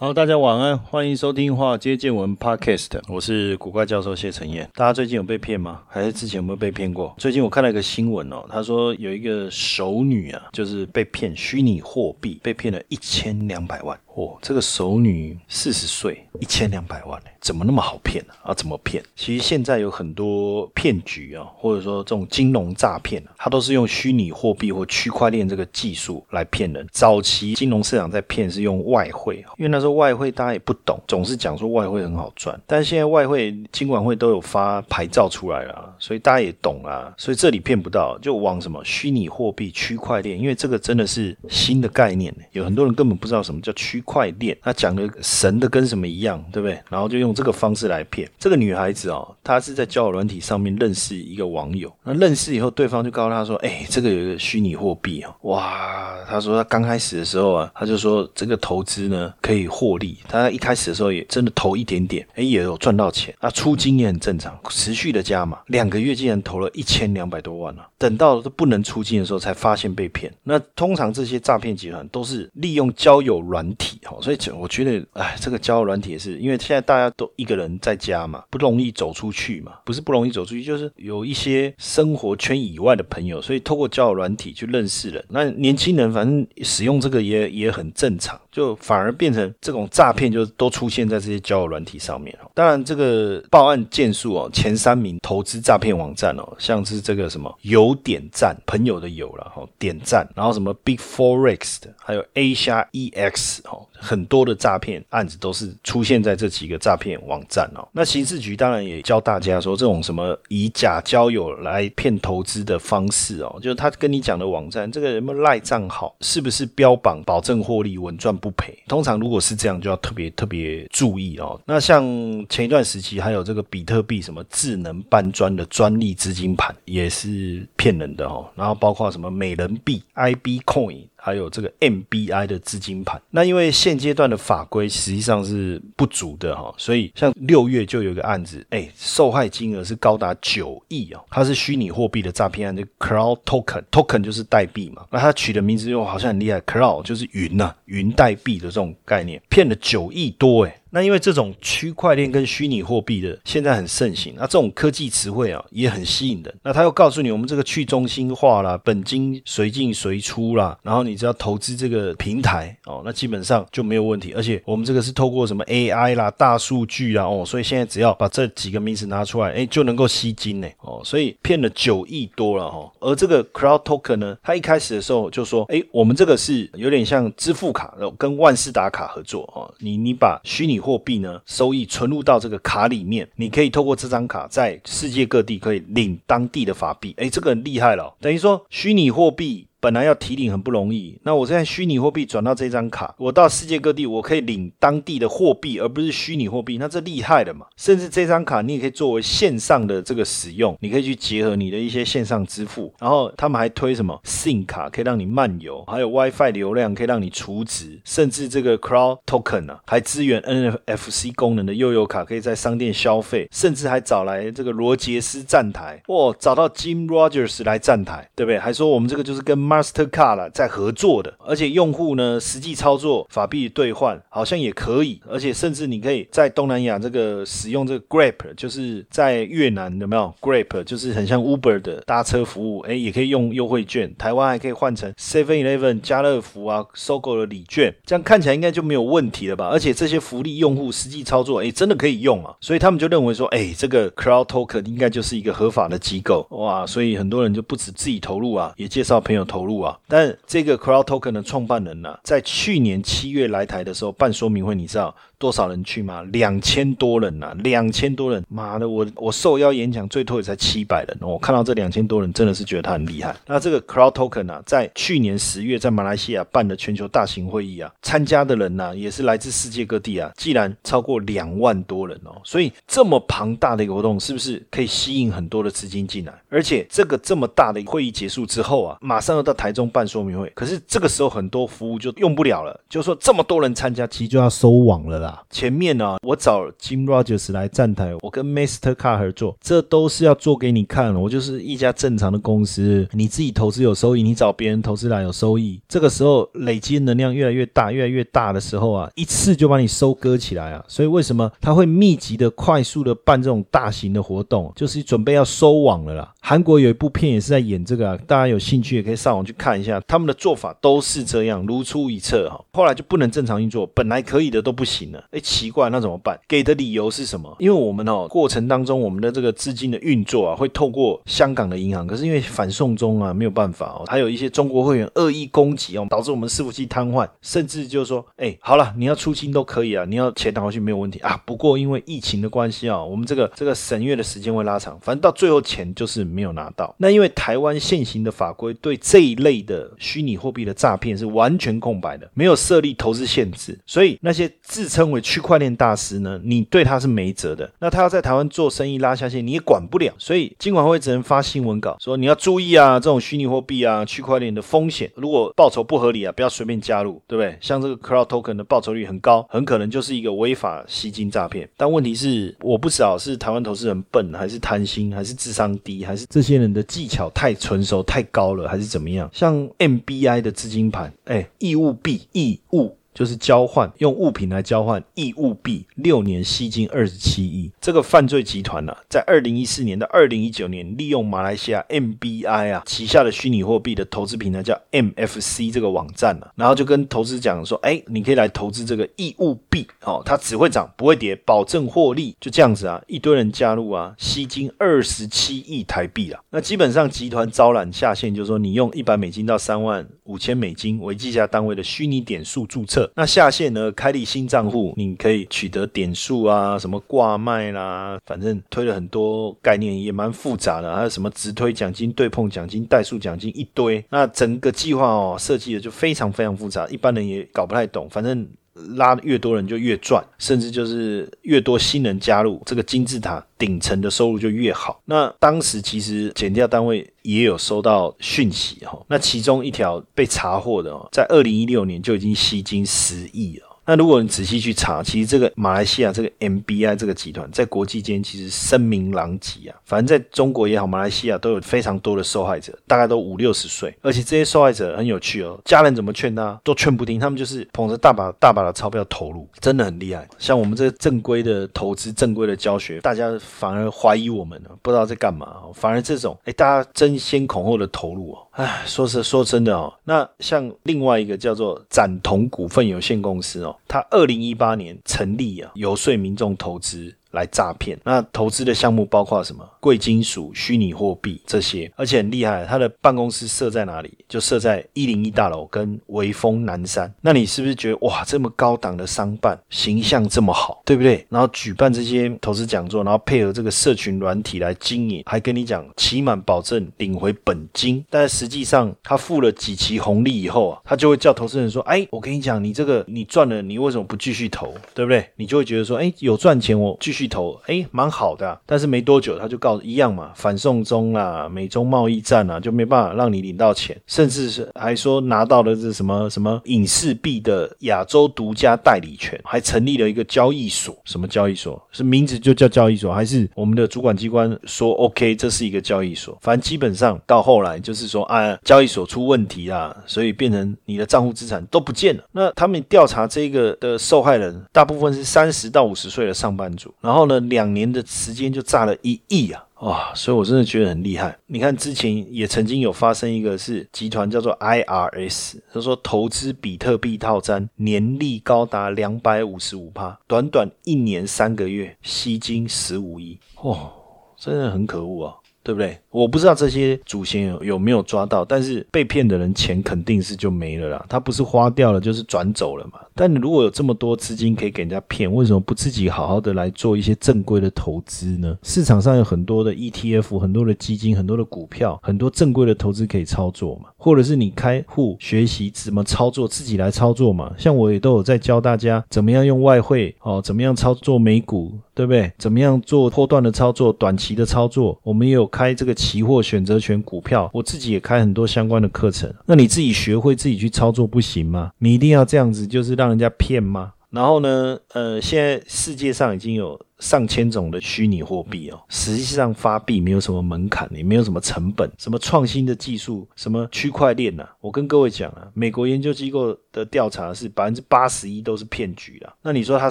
好，大家晚安，欢迎收听《华尔街见闻》Podcast，我是古怪教授谢承彦。大家最近有被骗吗？还是之前有没有被骗过？最近我看了一个新闻哦，他说有一个熟女啊，就是被骗虚拟货币，被骗了一千两百万。哦，这个熟女四十岁，一千两百万，怎么那么好骗呢？啊，怎么骗？其实现在有很多骗局啊，或者说这种金融诈骗啊，它都是用虚拟货币或区块链这个技术来骗人。早期金融市场在骗是用外汇，因为那时候外汇大家也不懂，总是讲说外汇很好赚。但是现在外汇金管会都有发牌照出来了，所以大家也懂啊，所以这里骗不到，就往什么虚拟货币、区块链，因为这个真的是新的概念，有很多人根本不知道什么叫区。块链，他讲的神的跟什么一样，对不对？然后就用这个方式来骗这个女孩子哦。她是在交友软体上面认识一个网友，那认识以后，对方就告诉她说：“哎，这个有一个虚拟货币哦，哇！”她说她刚开始的时候啊，她就说这个投资呢可以获利。她一开始的时候也真的投一点点，哎，也有赚到钱。那出金也很正常，持续的加码，两个月竟然投了一千两百多万了。等到都不能出境的时候，才发现被骗。那通常这些诈骗集团都是利用交友软体。哈，所以我觉得，哎，这个交友软体也是，因为现在大家都一个人在家嘛，不容易走出去嘛，不是不容易走出去，就是有一些生活圈以外的朋友，所以透过交友软体去认识人。那年轻人反正使用这个也也很正常，就反而变成这种诈骗，就都出现在这些交友软体上面。当然，这个报案件数哦，前三名投资诈骗网站哦，像是这个什么有点赞朋友的友了哈，点赞，然后什么 Big Forex 的，还有 A 加 EX 哦。很多的诈骗案子都是出现在这几个诈骗网站哦。那刑事局当然也教大家说，这种什么以假交友来骗投资的方式哦，就是他跟你讲的网站，这个什么赖账号是不是标榜保证获利、稳赚不赔？通常如果是这样，就要特别特别注意哦。那像前一段时期还有这个比特币什么智能搬砖的专利资金盘，也是骗人的哦。然后包括什么美人币 IB Coin。还有这个 MBI 的资金盘，那因为现阶段的法规实际上是不足的哈，所以像六月就有一个案子，哎，受害金额是高达九亿哦，它是虚拟货币的诈骗案，就 Cloud Token，Token 就是代币嘛，那它取的名字又好像很厉害，Cloud 就是云呐，云代币的这种概念，骗了九亿多哎。那因为这种区块链跟虚拟货币的现在很盛行，那这种科技词汇啊也很吸引人。那他又告诉你，我们这个去中心化啦，本金随进随出啦，然后你只要投资这个平台哦，那基本上就没有问题。而且我们这个是透过什么 AI 啦、大数据啦哦，所以现在只要把这几个名词拿出来，哎，就能够吸金呢哦，所以骗了九亿多了哈。而这个 Crowd Token 呢，它一开始的时候就说，哎，我们这个是有点像支付卡，跟万事达卡合作哦，你你把虚拟货币呢，收益存入到这个卡里面，你可以透过这张卡在世界各地可以领当地的法币。诶，这个很厉害了，等于说虚拟货币。本来要提领很不容易，那我现在虚拟货币转到这张卡，我到世界各地我可以领当地的货币，而不是虚拟货币，那这厉害了嘛？甚至这张卡你也可以作为线上的这个使用，你可以去结合你的一些线上支付，然后他们还推什么 SIM 卡可以让你漫游，还有 WiFi 流量可以让你储值，甚至这个 Crow Token 啊，还支援 NFC 功能的悠游卡可以在商店消费，甚至还找来这个罗杰斯站台，哇，找到 Jim Rogers 来站台，对不对？还说我们这个就是跟 Mastercard 了，在合作的，而且用户呢实际操作法币兑换好像也可以，而且甚至你可以在东南亚这个使用这个 Grab，就是在越南有没有 Grab，就是很像 Uber 的搭车服务，哎，也可以用优惠券。台湾还可以换成 Seven Eleven、家乐福啊收购的礼券，这样看起来应该就没有问题了吧？而且这些福利用户实际操作，哎，真的可以用啊，所以他们就认为说，哎，这个 Crowd Token 应该就是一个合法的机构，哇，所以很多人就不止自己投入啊，也介绍朋友投。投入啊！但这个 Crowd Token 的创办人呢，在去年七月来台的时候办说明会，你知道多少人去吗？两千多人呐，两千多人，妈的，我我受邀演讲最多也才七百人，我看到这两千多人，真的是觉得他很厉害。那这个 Crowd Token 啊，在去年十月在马来西亚办的全球大型会议啊，参加的人呢也是来自世界各地啊，既然超过两万多人哦，所以这么庞大的一个活动，是不是可以吸引很多的资金进来？而且这个这么大的会议结束之后啊，马上要到台中办说明会，可是这个时候很多服务就用不了了，就说这么多人参加，其实就要收网了啦。前面呢，我找 Jim Rogers 来站台，我跟 Master Car 合作，这都是要做给你看，我就是一家正常的公司，你自己投资有收益，你找别人投资来有收益，这个时候累积能量越来越大，越来越大的时候啊，一次就把你收割起来啊，所以为什么他会密集的、快速的办这种大型的活动，就是准备要收网了啦。韩国有一部片也是在演这个啊，大家有兴趣也可以上网去看一下，他们的做法都是这样，如出一辙哈。后来就不能正常运作，本来可以的都不行了，哎，奇怪，那怎么办？给的理由是什么？因为我们哦，过程当中我们的这个资金的运作啊，会透过香港的银行，可是因为反送中啊，没有办法哦，还有一些中国会员恶意攻击哦，导致我们伺服器瘫痪，甚至就是说，哎，好了，你要出清都可以啊，你要钱拿回去没有问题啊。不过因为疫情的关系啊，我们这个这个审阅的时间会拉长，反正到最后钱就是。没有拿到，那因为台湾现行的法规对这一类的虚拟货币的诈骗是完全空白的，没有设立投资限制，所以那些自称因为区块链大师呢，你对他是没辙的。那他要在台湾做生意拉下线，你也管不了。所以金管会只能发新闻稿说你要注意啊，这种虚拟货币啊、区块链的风险，如果报酬不合理啊，不要随便加入，对不对？像这个 Crowd Token 的报酬率很高，很可能就是一个违法吸金诈骗。但问题是，我不知道是台湾投资人笨，还是贪心，还是智商低，还是？这些人的技巧太纯熟、太高了，还是怎么样？像 MBI 的资金盘，哎，义务币、义务。就是交换用物品来交换义务币，六年吸金二十七亿。这个犯罪集团呢，在二零一四年到二零一九年，利用马来西亚 MBI 啊旗下的虚拟货币的投资平台叫 MFC 这个网站呢，然后就跟投资讲说，哎，你可以来投资这个义务币哦，它只会涨不会跌，保证获利，就这样子啊，一堆人加入啊，吸金二十七亿台币啊。那基本上集团招揽下线，就是说你用一百美金到三万五千美金为计价单位的虚拟点数注册。那下线呢？开立新账户，你可以取得点数啊，什么挂卖啦，反正推了很多概念，也蛮复杂的。还有什么直推奖金、对碰奖金、代数奖金一堆。那整个计划哦，设计的就非常非常复杂，一般人也搞不太懂。反正。拉的越多人就越赚，甚至就是越多新人加入这个金字塔顶层的收入就越好。那当时其实减掉单位也有收到讯息哈，那其中一条被查获的哦，在二零一六年就已经吸金十亿了。那如果你仔细去查，其实这个马来西亚这个 MBI 这个集团在国际间其实声名狼藉啊。反正在中国也好，马来西亚都有非常多的受害者，大概都五六十岁，而且这些受害者很有趣哦，家人怎么劝他都劝不听，他们就是捧着大把大把的钞票投入，真的很厉害。像我们这个正规的投资、正规的教学，大家反而怀疑我们，不知道在干嘛。反而这种，哎，大家争先恐后的投入哦，哎，说是说真的哦，那像另外一个叫做展同股份有限公司哦。他二零一八年成立啊，游说民众投资。来诈骗，那投资的项目包括什么？贵金属、虚拟货币这些，而且很厉害。他的办公室设在哪里？就设在一零一大楼跟威风南山。那你是不是觉得哇，这么高档的商办，形象这么好，对不对？然后举办这些投资讲座，然后配合这个社群软体来经营，还跟你讲期满保证领回本金。但实际上他付了几期红利以后啊，他就会叫投资人说：“哎，我跟你讲，你这个你赚了，你为什么不继续投？对不对？你就会觉得说：哎，有赚钱，我继续。”头哎，蛮好的，但是没多久他就告一样嘛，反送中啊，美中贸易战啊，就没办法让你领到钱，甚至是还说拿到了这什么什么影视币的亚洲独家代理权，还成立了一个交易所，什么交易所？是名字就叫交易所，还是我们的主管机关说 OK，这是一个交易所？反正基本上到后来就是说啊，交易所出问题啊，所以变成你的账户资产都不见了。那他们调查这个的受害人，大部分是三十到五十岁的上班族。然后呢，两年的时间就炸了一亿啊！哇，所以我真的觉得很厉害。你看，之前也曾经有发生一个是集团叫做 IRS，他说投资比特币套餐年利高达两百五十五趴，短短一年三个月吸金十五亿，哦，真的很可恶啊！对不对？我不知道这些祖先有有没有抓到，但是被骗的人钱肯定是就没了啦。他不是花掉了，就是转走了嘛。但如果有这么多资金可以给人家骗，为什么不自己好好的来做一些正规的投资呢？市场上有很多的 ETF，很多的基金，很多的股票，很多正规的投资可以操作嘛。或者是你开户学习怎么操作，自己来操作嘛。像我也都有在教大家怎么样用外汇哦，怎么样操作美股，对不对？怎么样做波段的操作、短期的操作？我们也有开这个期货选择权股票，我自己也开很多相关的课程。那你自己学会自己去操作不行吗？你一定要这样子，就是让人家骗吗？然后呢，呃，现在世界上已经有上千种的虚拟货币哦，实际上发币没有什么门槛，也没有什么成本，什么创新的技术，什么区块链呐，我跟各位讲啊，美国研究机构的调查是百分之八十一都是骗局啦。那你说他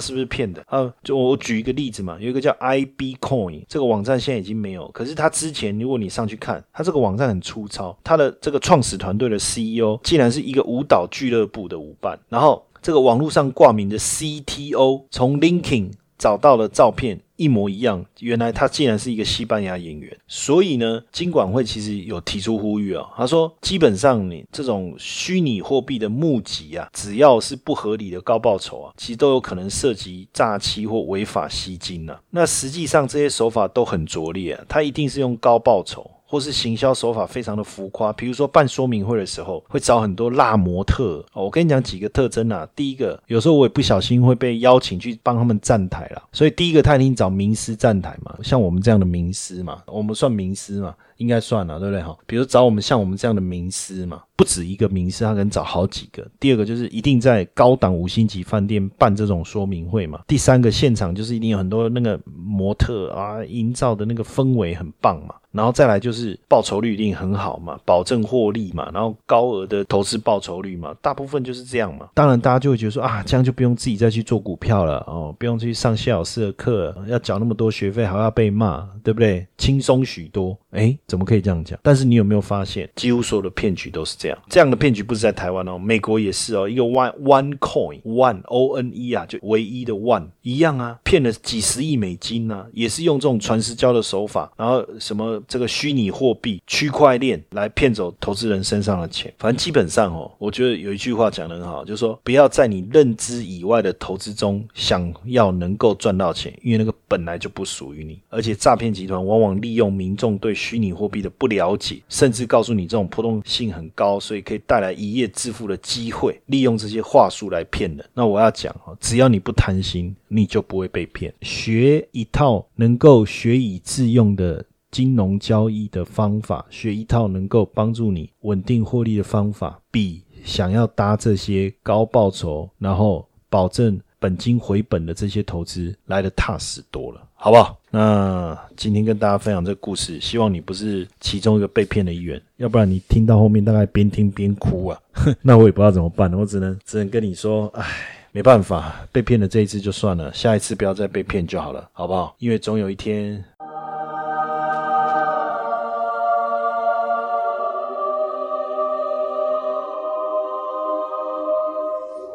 是不是骗的啊？就我举一个例子嘛，有一个叫 IB Coin 这个网站现在已经没有，可是他之前如果你上去看，他这个网站很粗糙，他的这个创始团队的 CEO 竟然是一个舞蹈俱乐部的舞伴，然后。这个网络上挂名的 CTO 从 LinkedIn 找到了照片，一模一样。原来他竟然是一个西班牙演员。所以呢，金管会其实有提出呼吁啊，他说，基本上你这种虚拟货币的募集啊，只要是不合理的高报酬啊，其实都有可能涉及诈欺或违法吸金呢。那实际上这些手法都很拙劣啊，他一定是用高报酬。或是行销手法非常的浮夸，比如说办说明会的时候，会找很多辣模特。我跟你讲几个特征啊，第一个，有时候我也不小心会被邀请去帮他们站台了，所以第一个他一定找名师站台嘛，像我们这样的名师嘛，我们算名师嘛。应该算了，对不对哈？比如找我们像我们这样的名师嘛，不止一个名师，他可能找好几个。第二个就是一定在高档五星级饭店办这种说明会嘛。第三个现场就是一定有很多那个模特啊，营造的那个氛围很棒嘛。然后再来就是报酬率一定很好嘛，保证获利嘛，然后高额的投资报酬率嘛，大部分就是这样嘛。当然大家就会觉得说啊，这样就不用自己再去做股票了哦，不用去上谢老师的课，要缴那么多学费还要被骂，对不对？轻松许多，哎。怎么可以这样讲？但是你有没有发现，几乎所有的骗局都是这样？这样的骗局不是在台湾哦，美国也是哦。一个 one one coin one o n e 啊，就唯一的 one 一样啊，骗了几十亿美金呢，也是用这种传私交的手法，然后什么这个虚拟货币、区块链来骗走投资人身上的钱。反正基本上哦，我觉得有一句话讲得很好，就是说不要在你认知以外的投资中想要能够赚到钱，因为那个本来就不属于你。而且诈骗集团往往利用民众对虚拟货币的不了解，甚至告诉你这种波动性很高，所以可以带来一夜致富的机会，利用这些话术来骗人。那我要讲，只要你不贪心，你就不会被骗。学一套能够学以致用的金融交易的方法，学一套能够帮助你稳定获利的方法，比想要搭这些高报酬，然后保证本金回本的这些投资来的踏实多了。好不好？那今天跟大家分享这个故事，希望你不是其中一个被骗的一员，要不然你听到后面大概边听边哭啊，那我也不知道怎么办，我只能只能跟你说，唉，没办法，被骗了这一次就算了，下一次不要再被骗就好了，好不好？因为总有一天，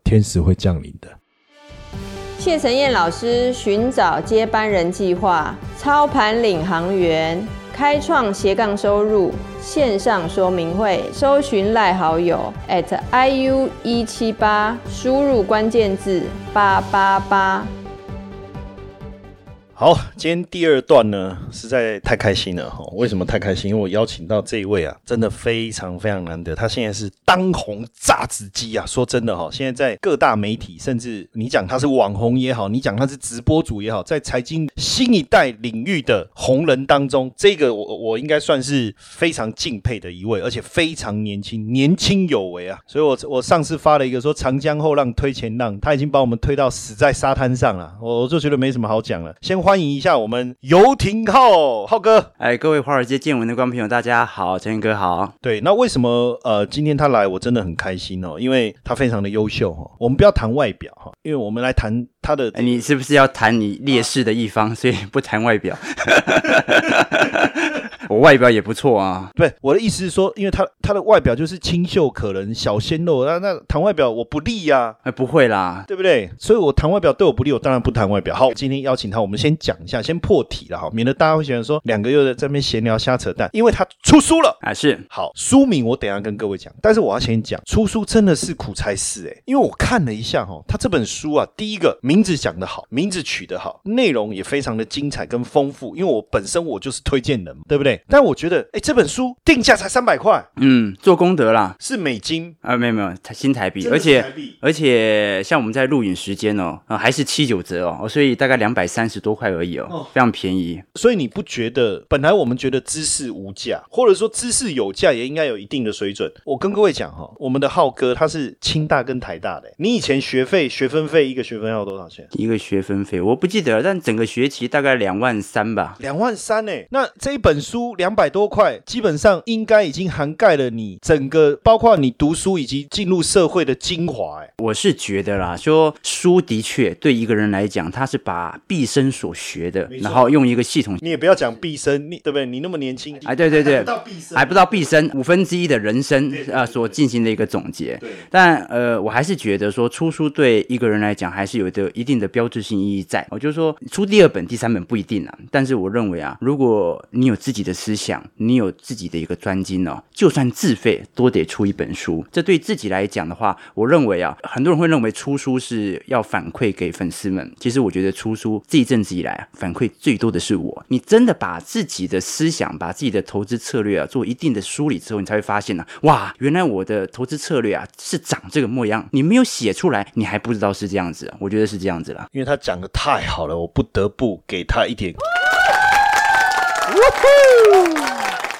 天使会降临的。谢承彦老师寻找接班人计划，操盘领航员，开创斜杠收入线上说明会，搜寻赖好友 at iu 一七八，输入关键字八八八。好，今天第二段呢，实在太开心了哈！为什么太开心？因为我邀请到这一位啊，真的非常非常难得。他现在是当红炸子鸡啊！说真的哈，现在在各大媒体，甚至你讲他是网红也好，你讲他是直播主也好，在财经新一代领域的红人当中，这个我我应该算是非常敬佩的一位，而且非常年轻，年轻有为啊！所以我我上次发了一个说长江后浪推前浪，他已经把我们推到死在沙滩上了，我我就觉得没什么好讲了，先。欢迎一下我们游廷浩浩哥，哎，各位华尔街见闻的观众朋友，大家好，陈哥好。对，那为什么呃今天他来，我真的很开心哦，因为他非常的优秀哈。我们不要谈外表哈，因为我们来谈他的哎你是不是要谈你劣势的一方，所以不谈外表？我外表也不错啊，不是我的意思是说，因为他他的外表就是清秀可人、小鲜肉，那那谈外表我不利呀、哎，不会啦，对不对？所以我谈外表对我不利，我当然不谈外表。好，今天邀请他，我们先讲一下，先破题了哈，免得大家会觉得说两个又在这边闲聊瞎扯淡，因为他出书了。啊是，好，书名我等一下跟各位讲，但是我要先讲出书真的是苦差事哎，因为我看了一下哈，他这本书啊，第一个名字讲得好，名字取得好，内容也非常的精彩跟丰富，因为我本身我就是推荐人嘛，对不对？但我觉得，哎，这本书定价才三百块，嗯，做功德啦，是美金，啊没有没有，新台币，而且而且像我们在录影时间哦，啊还是七九折哦，所以大概两百三十多块而已哦，非常便宜。所以你不觉得本来我们觉得知识无价，或者说知识有价，也应该有一定的水准？我跟各位讲哈，我们的浩哥他是清大跟台大的，你以前学费学分费一个学分要多少钱？一个学分费我不记得了，但整个学期大概两万三吧。两万三呢？那这一本书两百多块，基本上应该已经涵盖了你整个，包括你读书以及进入社会的精华。哎，我是觉得啦，说书的确对一个人来讲，他是把毕生所学的然后用一个系统，你也不要讲毕生，你对不对？你那么年轻，哎，对对对，到毕生还不到毕生五分之一的人生啊、呃所进行的一个总结。对但呃，我还是觉得说出书对一个人来讲还是有的一定的标志性意义在。我就是说出第二本、第三本不一定啊，但是我认为啊，如果你有自己的思想，你有自己的一个专精哦，就算自费都得出一本书。这对自己来讲的话，我认为啊，很多人会认为出书是要反馈给粉丝们，其实我觉得出书这一阵子以来啊，反馈最多的是我。你真的把自己的思想、把自己的投资策略啊做一定的梳理之后，你才会发现呢、哇，原来我的投资策略啊是长这个模样。你没有写出来，你还不知道是这样子。我觉得是这样子啦。因为他讲的太好了，我不得不给他一点。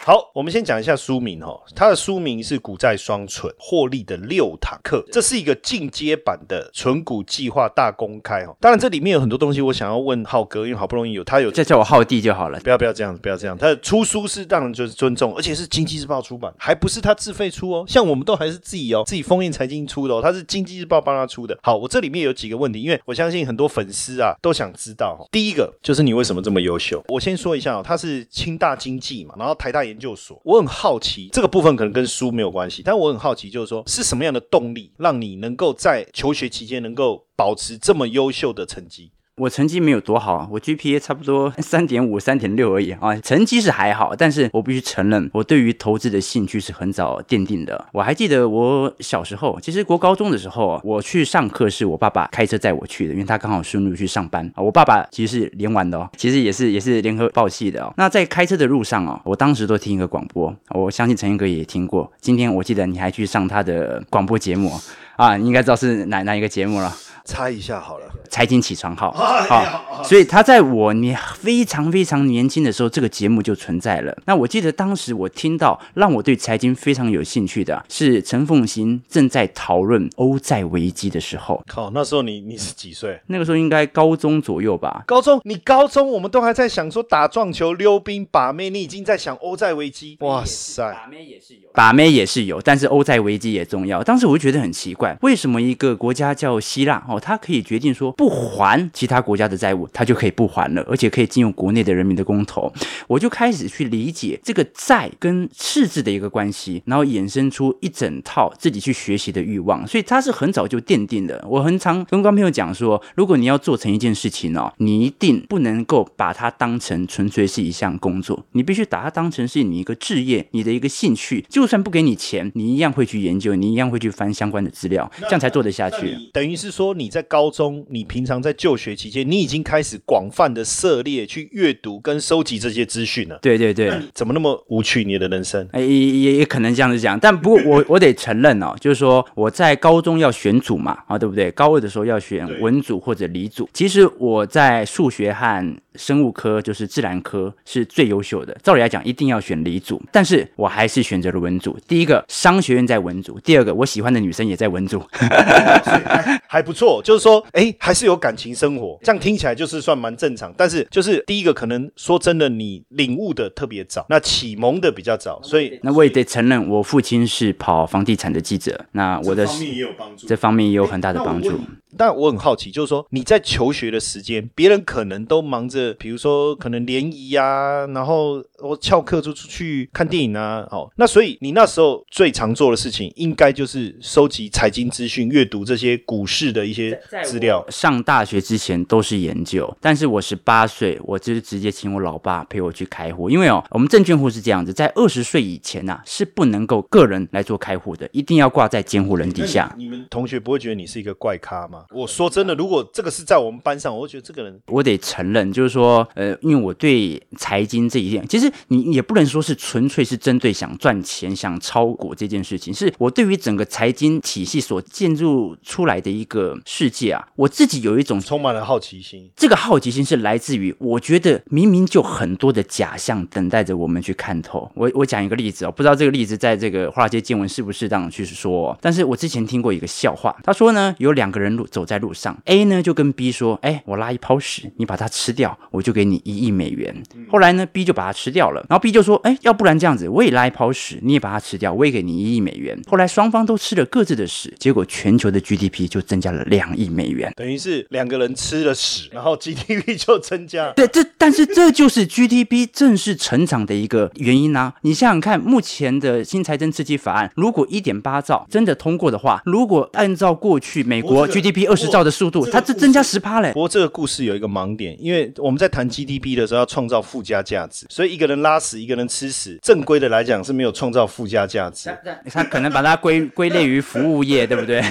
好，我们先讲一下书名哈，它的书名是《股债双存获利的六堂课》，这是一个进阶版的存股计划大公开哈。当然，这里面有很多东西我想要问浩哥，因为好不容易有他有再叫我浩弟就好了。不要不要这样，不要这样。他的出书是让人就是尊重，而且是经济日报出版，还不是他自费出哦。像我们都还是自己哦，自己封印财经出的哦，他是经济日报帮他出的。好，我这里面有几个问题，因为我相信很多粉丝啊都想知道哦。第一个就是你为什么这么优秀？我先说一下哦，他是清大经济嘛，然后台大研究所。我很好奇这个部分可能跟书没有关系，但我很好奇就是说是什么样的动力让你能够在求学期间能够保持这么优秀的成绩？我成绩没有多好，我 GPA 差不多 三点五、三点六而已啊，成绩是还好，但是我必须承认，我对于投资的兴趣是很早奠定的。我还记得我小时候，其实国高中的时候，我去上课是我爸爸开车载我去的，因为他刚好顺路去上班啊。我爸爸其实是联完的哦，其实也是也是联合报系的哦。那在开车的路上哦，我当时都听一个广播，我相信陈英哥也听过。今天我记得你还去上他的广播节目啊，你应该知道是哪哪一个节目了。猜一下好了。财经起床号，哎好，所以他在我年非常非常年轻的时候，这个节目就存在了。那我记得当时我听到让我对财经非常有兴趣的是陈凤新正在讨论欧债危机的时候，靠，那时候你你是几岁？那个时候应该高中左右吧。高中，你高中我们都还在想说打撞球、溜冰、把妹，你已经在想欧债危机。哇塞！把妹也是有，把妹也是有，但是欧债危机也重要。当时我就觉得很奇怪，为什么一个国家叫希腊哦，他可以决定说不还其他国家的债务，他就可以不还了，而且可以进入国内的人民的公投。我就开始去理解这个债跟赤字的一个关系，然后衍生出一整套自己去学习的欲望，所以他是很早就奠定的。我很常跟观众朋友讲说，如果你要做成一件事情哦，你一定不能够把它当成纯粹是一项工作，你必须把它当成是你一个置业，你的一个兴趣。就算不给你钱，你一样会去研究，你一样会去翻相关的资料，这样才做得下去。等于是说你在高中，你平常在就学期间，你已经开始广泛的涉猎去阅读跟收集这些资讯了。对对对。怎么那么无趣？你的人生？哎，也也也可能这样子讲，但不过我 我得承认哦，就是说我在高中要选组嘛，啊，对不对？高二的时候要选文组或者理组。其实我在数学和生物科，就是自然科是最优秀的。照理来讲，一定要选理组，但是我还是选择了文组。第一个，商学院在文组；第二个，我喜欢的女生也在文组。还还不错错，就是说，哎，还是有感情生活，这样听起来就是算蛮正常。但是就是第一个，可能说真的，你领悟的特别早，那启蒙的比较早，所以那我也得承认，我父亲是跑房地产的记者，那我的也有帮助这方面也有很大的帮助。但我很好奇，就是说你在求学的时间，别人可能都忙着，比如说可能联谊啊，然后我翘课就出去看电影啊，哦，那所以你那时候最常做的事情，应该就是收集财经资讯，阅读这些股市的一些资料。上大学之前都是研究，但是我十八岁，我就是直接请我老爸陪我去开户，因为哦，我们证券户是这样子，在二十岁以前呐，是不能够个人来做开户的，一定要挂在监护人底下。你们同学不会觉得你是一个怪咖吗？我说真的，如果这个是在我们班上，我会觉得这个人，我得承认，就是说，呃，因为我对财经这一点，其实你也不能说是纯粹是针对想赚钱、想炒股这件事情，是我对于整个财经体系所建筑出来的一个世界啊，我自己有一种充满了好奇心。这个好奇心是来自于，我觉得明明就很多的假象等待着我们去看透。我我讲一个例子哦，不知道这个例子在这个华尔街见闻适不适当去说，但是我之前听过一个笑话，他说呢，有两个人路走在路上，A 呢就跟 B 说，哎，我拉一泡屎，你把它吃掉，我就给你一亿美元。后来呢，B 就把它吃掉了，然后 B 就说，哎，要不然这样子，我也拉一泡屎，你也把它吃掉，我也给你一亿美元。后来双方都吃了各自的屎，结果全球的 GDP 就增加了两亿美元，等于是两个人吃了屎，然后 GDP 就增加。对，这但是这就是 GDP 正式成长的一个原因啊！你想想看，目前的新财政刺激法案，如果一点八兆真的通过的话，如果按照过去美国 GDP 二十兆的速度，它这增加十趴嘞。不过这个故事有一个盲点，因为我们在谈 GDP 的时候要创造附加价值，所以一个人拉屎，一个人吃屎，正规的来讲是没有创造附加价值。他可能把它归归类于服务业，对不对？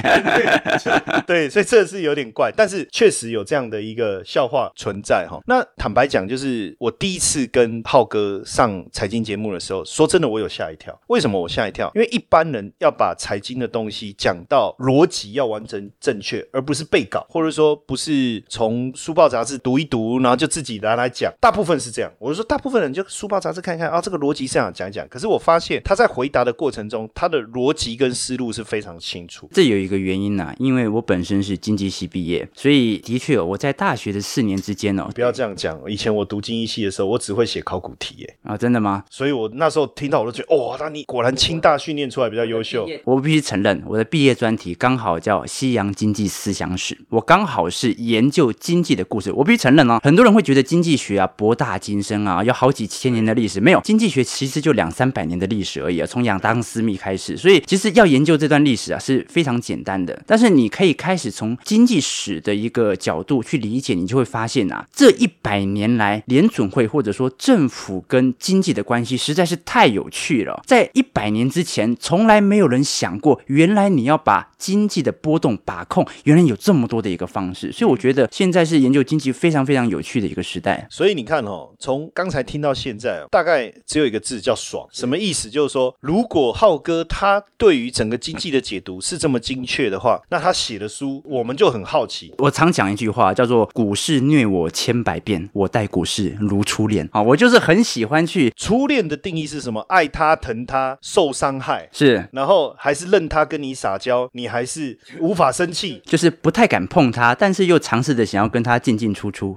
对，所以这是有点怪，但是确实有这样的一个笑话存在哈。那坦白讲，就是我第一次跟浩哥上财经节目的时候，说真的，我有吓一跳。为什么我吓一跳？因为一般人要把财经的东西讲到逻辑要完整正确，而不是背稿，或者说不是从书报杂志读一读，然后就自己拿来讲。大部分是这样，我就说大部分人就书报杂志看看啊，这个逻辑这样讲一讲。可是我发现他在回答的过程中，他的逻辑跟思路是非常清楚。这有一个原因呐，因为我本身是经济系毕业，所以的确我在大学的四年之间哦，不要这样讲。以前我读经济系的时候，我只会写考古题耶。啊，真的吗？所以我那时候听到我都觉得，哇，那你果然清大训练出来比较优秀。我必须承认，我的毕业专题刚好叫《西洋经济思想史》，我刚好是研究经济的故事。我必须承认哦，很多人会觉得经济学啊博大精深啊，有好几千年的历史，没有经济学其实就两三百年的历史而已啊，从亚当斯密开始。所以其实要研究这段历史啊是非常简单的。但是你可以开始从经济史的一个角度去理解，你就会发现啊，这一百年来联准会或者说政府跟经济的关系实在是太有趣了。在一百年之前，从来没有人想过，原来你要把经济的波动把控，原来有这么多的一个方式。所以我觉得现在是研究经济非常非常有趣的一个时代。所以你看哦，从刚才听到现在，大概只有一个字叫爽。什么意思？就是说，如果浩哥他对于整个经济的解读是这么精确的话，那他写的书我们就很好奇。我常讲一句话，叫做“股市虐我千百遍，我待股市如初恋”。啊，我就是很喜欢去初恋的定义是什么？爱他、疼他、受伤害是，然后还是任他跟你撒娇，你还是无法生气，就是不太敢碰他，但是又尝试着想要跟他进进出出。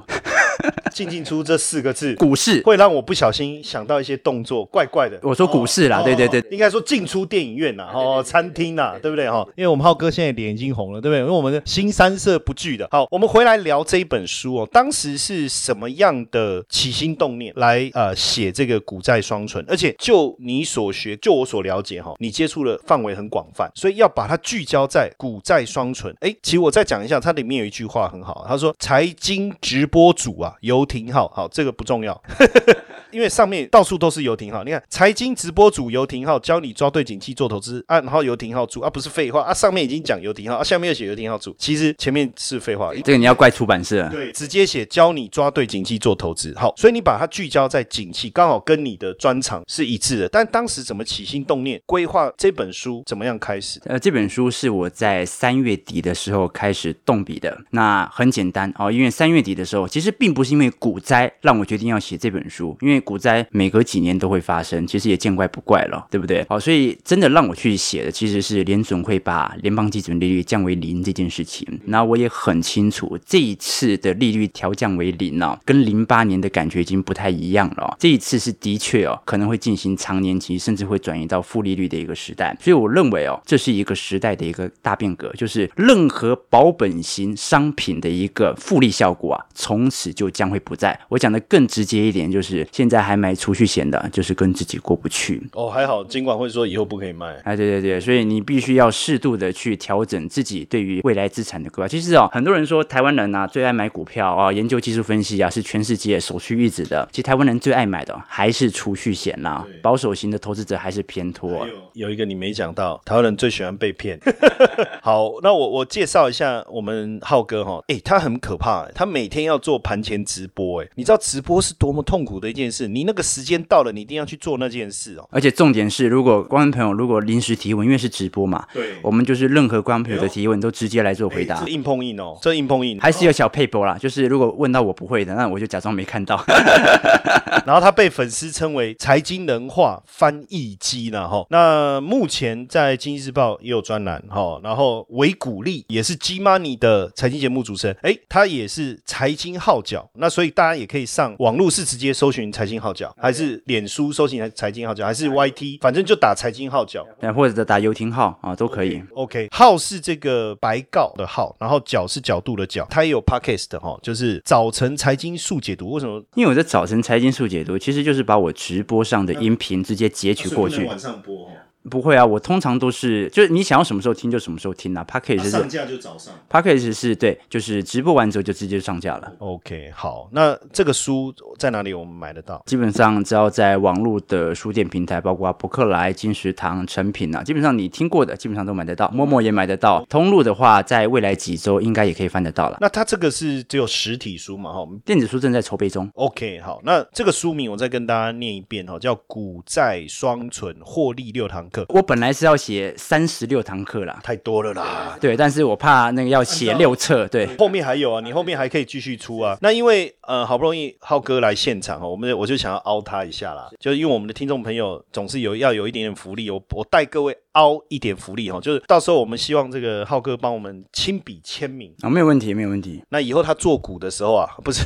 进进出这四个字，股市会让我不小心想到一些动作，怪怪的。我说股市啦，对对对，应该说进出电影院呐，哦，餐厅呐，对不对哈？因为我们浩哥现在脸已经红了，对不对？因为我们的新三色不惧的。好，我们回来聊这一本书哦，当时是什么样的起心动念来呃写这个股债双存？而且就你所学，就我所了解哈，你接触的范围很广泛，所以要把它聚焦在股债双存。哎，其实我再讲一下，它里面有一句话很好，他说财经直播主啊，游艇号，好，这个不重要。因为上面到处都是游艇号，你看财经直播组游艇号教你抓对景气做投资啊，然后游艇号主啊不是废话啊，上面已经讲游艇号啊，下面又写游艇号主，其实前面是废话。这个你要怪出版社，对，直接写教你抓对景气做投资。好，所以你把它聚焦在景气，刚好跟你的专长是一致的。但当时怎么起心动念规划这本书，怎么样开始？呃，这本书是我在三月底的时候开始动笔的。那很简单哦，因为三月底的时候其实并不是因为股灾让我决定要写这本书，因为股灾每隔几年都会发生，其实也见怪不怪了，对不对？好，所以真的让我去写的其实是联总会把联邦基准利率降为零这件事情。那我也很清楚，这一次的利率调降为零呢、跟零八年的感觉已经不太一样了、哦。这一次是的确哦，可能会进行长年期，甚至会转移到负利率的一个时代。所以我认为哦，这是一个时代的一个大变革，就是任何保本型商品的一个复利效果啊，从此就将会不在。我讲的更直接一点，就是现在还买储蓄险的，就是跟自己过不去。哦，还好，尽管会说以后不可以卖。哎，对对对，所以你必须要适度的去调整自己对于未来资产的规划。其实哦，很多人说台湾人啊最爱买股票啊、研究技术分析啊是全世界首屈一指的。其实台湾人最爱买的哦还是储蓄险啦、保守型的投资者还是偏多。有一个你没讲到，台湾人最喜欢被骗。好，那我我介绍一下我们浩哥哈，哎，他很可怕、欸，他每天要做盘前直播，哎，你知道直播是多么痛苦的一件事？你那个时间到了，你一定要去做那件事哦。而且重点是，如果观众朋友如果临时提问，因为是直播嘛，对我们就是任何观众朋友的提问都直接来做回答这。硬碰硬哦，这硬碰硬。还是有小配博啦，就是如果问到我不会的，那我就假装没看到。然后他被粉丝称为财经人话翻译机呢，哈。那目前在《经济日报》也有专栏，哈。然后维古利也是 G Money 的财经节目主持人，哎，他也是财经号角。那所以大家也可以上网络是直接搜寻财经号角，还是脸书搜寻财经号角，还是 YT，反正就打财经号角。呃或者打游艇号啊，都可以。OK，号是这个白告的号，然后角是角度的角，它也有 Podcast 的哈，就是早晨财经速解读。为什么因为我在早晨财经速解读，其实就是把我直播上的音频直接截取过去。晚上播哦？不会啊，我通常都是就是你想要什么时候听就什么时候听啊。p a c k a g e 上架就早上。p a c k a g e 是对，就是直播完之后就直接上架了。OK，好，那这个书在哪里我们买得到？基本上只要在网络的书店平台，包括博客来、金石堂、成品啊，基本上你听过的基本上都买得到，陌陌也买得到。通路的话，在未来几周应该也可以翻得到了。那它这个是只有实体书嘛？哈，电子书正在筹备中。OK，好，那这个书名我再跟大家念一遍哈，叫《股债双存获利六堂课》，我本来是要写三十六堂课啦，太多了啦。对，但是我怕那个要写六册，对，后面还有啊，你后面还可以继续出啊。那因为呃，好不容易浩哥来现场哦，我们我就想要凹他一下啦，就是因为我们的听众朋友总是有要有一点点福利，我我带各位凹一点福利哈，就是到时候我们希望这个浩哥帮我们亲笔签名。啊、没有问题，没有问题。那以后他做股的时候啊，不是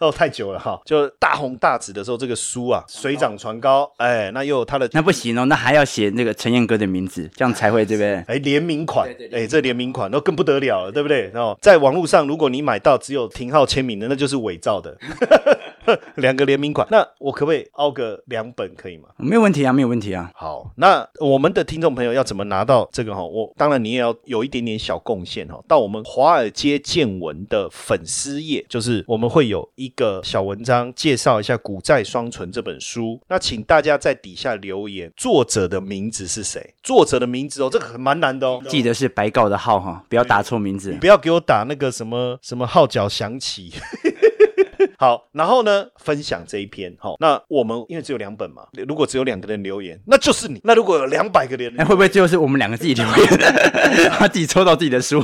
哦，太久了哈，就大红大紫的时候，这个书啊水涨船高，哎，那又有他的那不行哦，那还要写那个陈彦哥的名字，这样才会对不对？哎，联名款，哎，这联名款那更不得了了，对不对？哦，在网络上，如果你买到只有廷浩签名的，那就是伪造的。两个联名款，那我可不可以凹个两本，可以吗？没有问题啊，没有问题啊。好，那我们的听众朋友要怎么拿到这个哈？我当然你也要有一点点小贡献哈。到我们华尔街见闻的粉丝页，就是我们会有一个小文章介绍一下《股债双存》这本书。那请大家在底下留言，作者的名字是谁？作者的名字哦，这个很蛮难的哦。记得是白告的号哈，不要打错名字你。不要给我打那个什么什么号角响起。好，然后呢，分享这一篇。好，那我们因为只有两本嘛，如果只有两个人留言，那就是你。那如果有两百个人，那，会不会最后是我们两个自己留言，他自己抽到自己的书？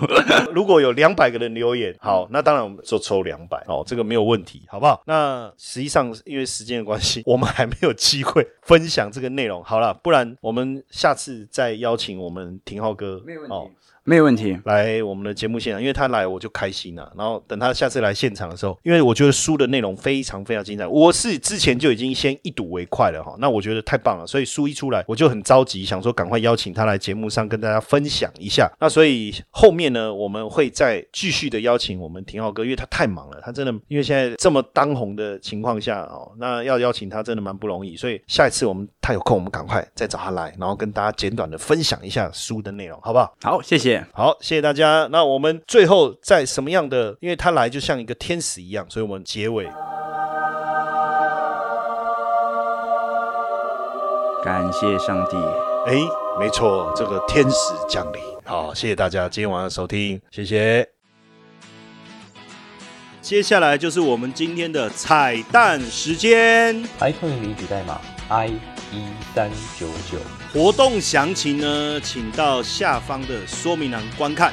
如果有两百个人留言，好，那当然我们就抽两百，哦，这个没有问题，好不好？那实际上因为时间的关系，我们还没有机会分享这个内容。好了，不然我们下次再邀请我们廷浩哥，没有问题。哦没有问题。来我们的节目现场，因为他来我就开心了。然后等他下次来现场的时候，因为我觉得书的内容非常非常精彩，我是之前就已经先一睹为快了哈。那我觉得太棒了，所以书一出来我就很着急，想说赶快邀请他来节目上跟大家分享一下。那所以后面呢，我们会再继续的邀请我们廷浩哥，因为他太忙了，他真的因为现在这么当红的情况下哦，那要邀请他真的蛮不容易。所以下一次我们他有空，我们赶快再找他来，然后跟大家简短的分享一下书的内容，好不好？好，谢谢。好，谢谢大家。那我们最后在什么样的？因为他来就像一个天使一样，所以我们结尾。感谢上帝。哎，没错，这个天使降临。好，谢谢大家今天晚上的收听，谢谢。接下来就是我们今天的彩蛋时间，iPhone 领取代码 i 一三九九。活动详情呢，请到下方的说明栏观看。